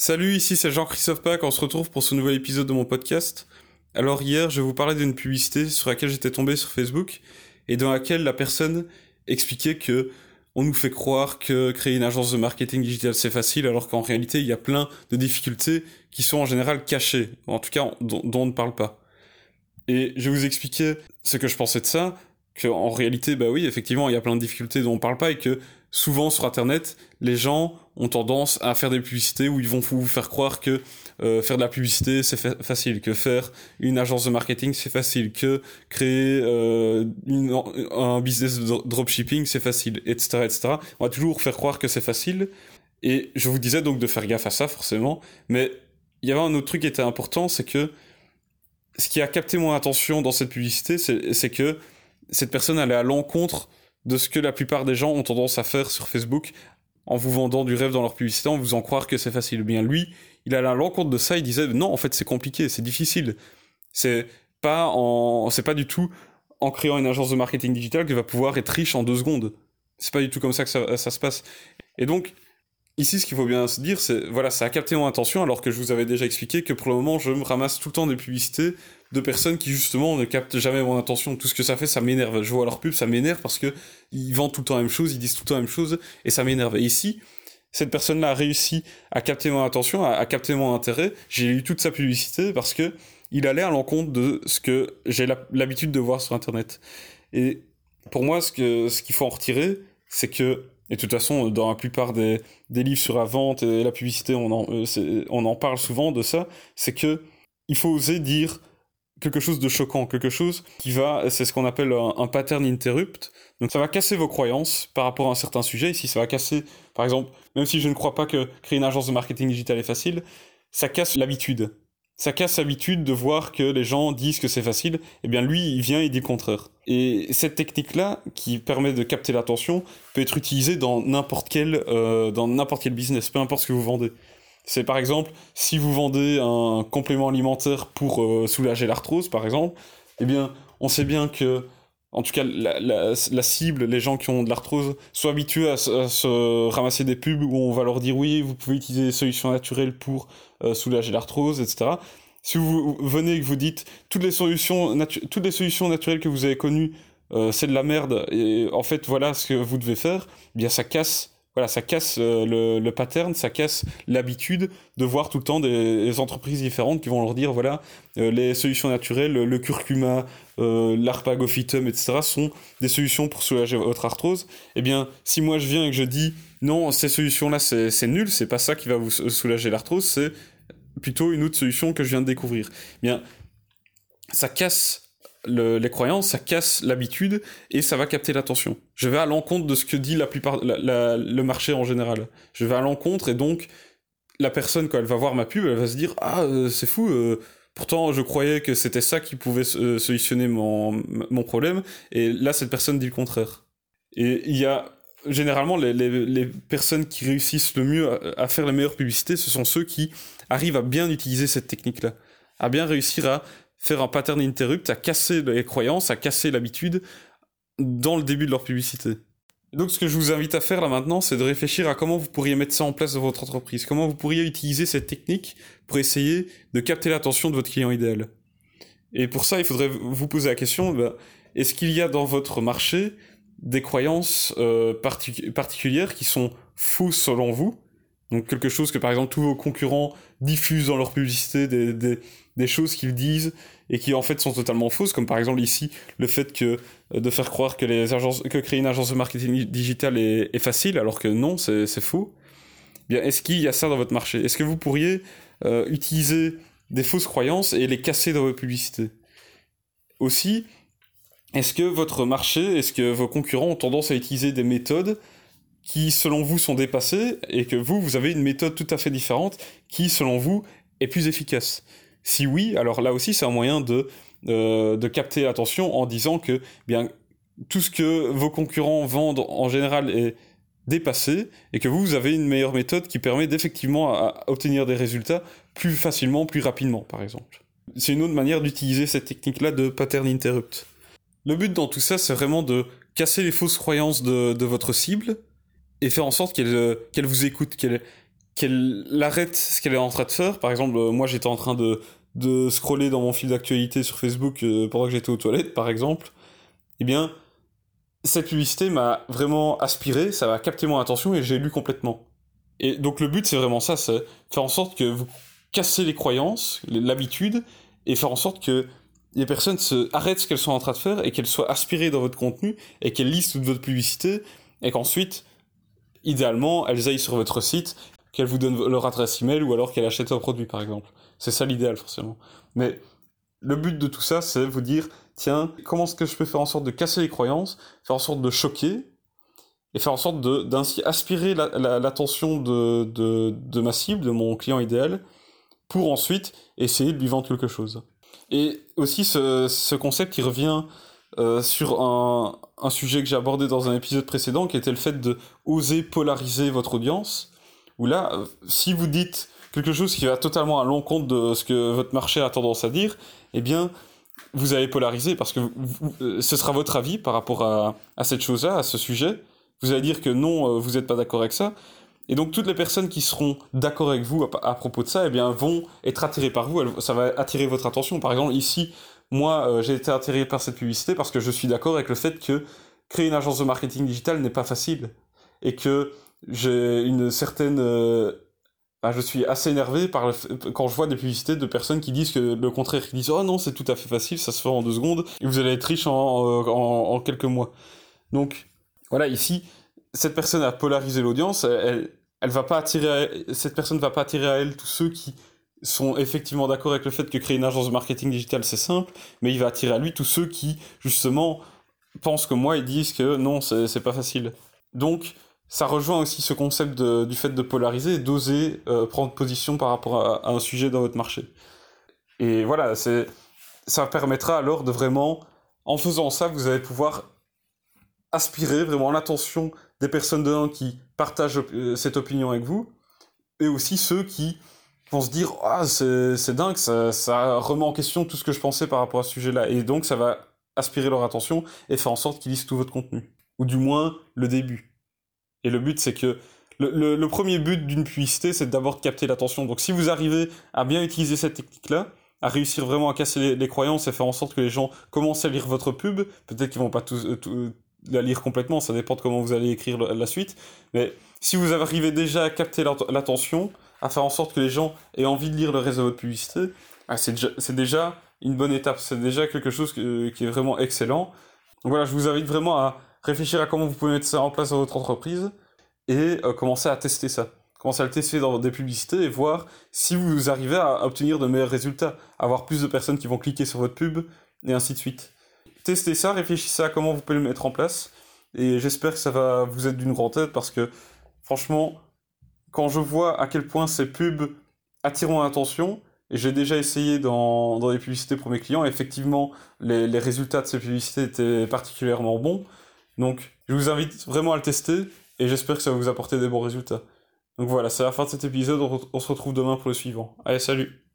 Salut, ici c'est Jean-Christophe Pack, on se retrouve pour ce nouvel épisode de mon podcast. Alors hier, je vous parler d'une publicité sur laquelle j'étais tombé sur Facebook et dans laquelle la personne expliquait que on nous fait croire que créer une agence de marketing digital c'est facile alors qu'en réalité il y a plein de difficultés qui sont en général cachées, en tout cas dont on ne parle pas. Et je vais vous expliquer ce que je pensais de ça, qu'en réalité, bah oui, effectivement, il y a plein de difficultés dont on parle pas et que souvent sur Internet, les gens ont tendance à faire des publicités où ils vont vous faire croire que euh, faire de la publicité c'est fa facile, que faire une agence de marketing c'est facile, que créer euh, un business de dropshipping c'est facile, etc., etc. On va toujours faire croire que c'est facile. Et je vous disais donc de faire gaffe à ça forcément, mais il y avait un autre truc qui était important, c'est que ce qui a capté mon attention dans cette publicité, c'est que cette personne allait à l'encontre de ce que la plupart des gens ont tendance à faire sur Facebook en vous vendant du rêve dans leur publicité, en vous faisant croire que c'est facile. Bien lui, il allait à l'encontre de ça, il disait non, en fait c'est compliqué, c'est difficile. C'est pas en, c'est pas du tout en créant une agence de marketing digital que va pouvoir être riche en deux secondes. C'est pas du tout comme ça que ça, ça se passe. Et donc, ici, ce qu'il faut bien se dire, c'est, voilà, ça a capté mon attention alors que je vous avais déjà expliqué que pour le moment, je me ramasse tout le temps des publicités de personnes qui justement ne captent jamais mon attention. Tout ce que ça fait, ça m'énerve. Je vois leur pub, ça m'énerve parce que ils vendent tout le temps la même chose, ils disent tout le temps la même chose et ça m'énerve. Et ici, cette personne-là a réussi à capter mon attention, à, capter mon intérêt. J'ai eu toute sa publicité parce que il allait à l'encontre de ce que j'ai l'habitude de voir sur Internet. Et pour moi, ce que ce qu'il faut en retirer, c'est que et de toute façon, dans la plupart des, des livres sur la vente et la publicité, on en, euh, on en parle souvent de ça, c'est que il faut oser dire quelque chose de choquant, quelque chose qui va, c'est ce qu'on appelle un, pattern interrupt. Donc ça va casser vos croyances par rapport à un certain sujet. Ici, ça va casser, par exemple, même si je ne crois pas que créer une agence de marketing digital est facile, ça casse l'habitude. Ça casse l'habitude de voir que les gens disent que c'est facile. Eh bien, lui, il vient et dit le contraire. Et cette technique-là, qui permet de capter l'attention, peut être utilisée dans n'importe quel, euh, quel business, peu importe ce que vous vendez. C'est par exemple, si vous vendez un complément alimentaire pour euh, soulager l'arthrose, par exemple, eh bien, on sait bien que, en tout cas, la, cible, les gens qui ont de l'arthrose, sont habitués à, se ramasser des pubs où on va leur dire oui, vous pouvez utiliser des solutions naturelles pour euh, soulager l'arthrose, etc. Si vous venez et que vous dites toutes les solutions, toutes les solutions naturelles que vous avez connues, euh, c'est de la merde, et en fait, voilà ce que vous devez faire, eh bien, ça casse voilà, ça casse euh, le, pattern, ça casse l'habitude de voir tout le temps des, des, entreprises différentes qui vont leur dire voilà, euh, les solutions naturelles, le curcuma, euh, l'arpagophytum, etc., sont des solutions pour soulager votre arthrose. Eh bien, si moi je viens et que je dis non, ces solutions-là c'est nul, c'est pas ça qui va vous soulager l'arthrose, c'est plutôt une autre solution que je viens de découvrir. Eh bien, ça casse le, les croyances, ça casse l'habitude et ça va capter l'attention. Je vais à l'encontre de ce que dit la plupart, la, la, le marché en général. Je vais à l'encontre et donc la personne quand elle va voir ma pub, elle va se dire ah euh, c'est fou. Euh, pourtant je croyais que c'était ça qui pouvait euh, solutionner mon, mon problème et là cette personne dit le contraire. Et il y a généralement les, les, personnes qui réussissent le mieux à, à faire les meilleures publicités, ce sont ceux qui arrivent à bien utiliser cette technique-là, à bien réussir à faire un pattern interrupt, à casser les croyances, à casser l'habitude dans le début de leur publicité. Donc ce que je vous invite à faire là maintenant, c'est de réfléchir à comment vous pourriez mettre ça en place dans votre entreprise, comment vous pourriez utiliser cette technique pour essayer de capter l'attention de votre client idéal. Et pour ça, il faudrait vous poser la question, bah, est-ce qu'il y a dans votre marché des croyances euh, partic particulières qui sont fausses selon vous donc quelque chose que par exemple tous vos concurrents diffusent dans leur publicité, des, des, choses qu'ils disent et qui en fait sont totalement fausses, comme par exemple ici le fait que euh, de faire croire que les agences, que créer une agence de marketing digital est, facile, alors que non, c'est faux. Bien, est-ce qu'il y a ça dans votre marché? Est-ce que vous pourriez euh, utiliser des fausses croyances et les casser dans vos publicités Aussi, est-ce que votre marché, est-ce que vos concurrents ont tendance à utiliser des méthodes qui, selon vous, sont dépassées et que vous, vous avez une méthode tout à fait différente qui, selon vous, est plus efficace si oui, alors là aussi, c'est un moyen de, euh, de capter l'attention en disant que bien tout ce que vos concurrents vendent en général est dépassé et que vous, vous avez une meilleure méthode qui permet d'effectivement obtenir des résultats plus facilement, plus rapidement, par exemple. C'est une autre manière d'utiliser cette technique-là de pattern interrupt. Le but dans tout ça, c'est vraiment de casser les fausses croyances de, de votre cible et faire en sorte qu'elle qu vous écoute, qu'elle qu'elle arrête ce qu'elle est en train de faire. Par exemple, moi j'étais en train de, de scroller dans mon fil d'actualité sur Facebook pendant que j'étais aux toilettes, par exemple. Eh bien, cette publicité m'a vraiment aspiré, ça m'a capté mon attention et j'ai lu complètement. Et donc le but c'est vraiment ça, c'est faire en sorte que vous cassez les croyances, l'habitude, et faire en sorte que les personnes arrêtent ce qu'elles sont en train de faire et qu'elles soient aspirées dans votre contenu et qu'elles lisent toute votre publicité et qu'ensuite, idéalement, elles aillent sur votre site, qu'elles vous donnent leur adresse email ou alors qu'elles achètent un produit par exemple. C'est ça l'idéal forcément. Mais le but de tout ça, c'est vous dire, tiens, comment est-ce que je peux faire en sorte de casser les croyances, faire en sorte de choquer, et faire en sorte d'ainsi aspirer l'attention de, de, ma cible, de mon client idéal, pour ensuite essayer de lui vendre quelque chose. Et aussi ce, concept qui revient euh, sur un, un, sujet que j'ai abordé dans un épisode précédent, qui était le fait de oser polariser votre audience, où là, euh, si vous dites quelque chose qui va totalement à l'encontre de ce que votre marché a tendance à dire, eh bien, vous allez polariser parce que euh, ce sera votre avis par rapport à, à cette chose-là, à ce sujet. Vous allez dire que non, vous n'êtes pas d'accord avec ça. Et donc toutes les personnes qui seront d'accord avec vous à, propos de ça, eh bien, vont être attirées par vous. ça va attirer votre attention. Par exemple, ici, moi, euh, j'ai été attiré par cette publicité parce que je suis d'accord avec le fait que créer une agence de marketing digital n'est pas facile et que j'ai une certaine ah, je suis assez énervé par quand je vois des publicités de personnes qui disent que le contraire, qui disent oh non c'est tout à fait facile, ça se fait en deux secondes et vous allez être riche en, euh, en, quelques mois. Donc voilà ici cette personne a polarisé l'audience, elle, elle va pas attirer cette personne va pas attirer à elle tous ceux qui sont effectivement d'accord avec le fait que créer une agence de marketing digital c'est simple, mais il va attirer à lui tous ceux qui justement pensent comme moi et disent que non c'est pas facile. Donc ça rejoint aussi ce concept du fait de polariser et d'oser euh, prendre position par rapport à, un sujet dans votre marché. Et voilà, ça permettra alors de vraiment, en faisant ça, vous allez pouvoir aspirer vraiment l'attention des personnes dedans qui partagent euh, cette opinion avec vous, et aussi ceux qui vont se dire ah c'est, dingue, ça, ça remet en question tout ce que je pensais par rapport à ce sujet-là, et donc ça va aspirer leur attention et faire en sorte qu'ils lisent tout votre contenu, ou du moins le début. Et le but, c'est que le, premier but d'une publicité, c'est d'abord de capter l'attention. Donc si vous arrivez à bien utiliser cette technique-là, à réussir vraiment à casser les, croyances et faire en sorte que les gens commencent à lire votre pub, peut-être qu'ils vont pas tous, euh, la lire complètement, ça dépend de comment vous allez écrire la, suite, mais si vous arrivez déjà à capter l'attention, à faire en sorte que les gens aient envie de lire le reste de votre publicité, ah, c'est déjà, une bonne étape, c'est déjà quelque chose qui est vraiment excellent. Donc voilà, je vous invite vraiment à réfléchir à comment vous pouvez mettre ça en place dans votre entreprise et euh, commencer à tester ça. Commencer à le tester dans des publicités et voir si vous arrivez à obtenir de meilleurs résultats, avoir plus de personnes qui vont cliquer sur votre pub et ainsi de suite. Testez ça, réfléchissez à comment vous pouvez le mettre en place et j'espère que ça va vous être d'une grande aide parce que franchement, quand je vois à quel point ces pubs attirent mon attention, et j'ai déjà essayé dans, dans des publicités pour mes clients, effectivement, les, les résultats de ces publicités étaient particulièrement bons. Donc, je vous invite vraiment à le tester et j'espère que ça va vous apporter des bons résultats. Donc voilà, c'est la fin de cet épisode, on se retrouve demain pour le suivant. Allez, salut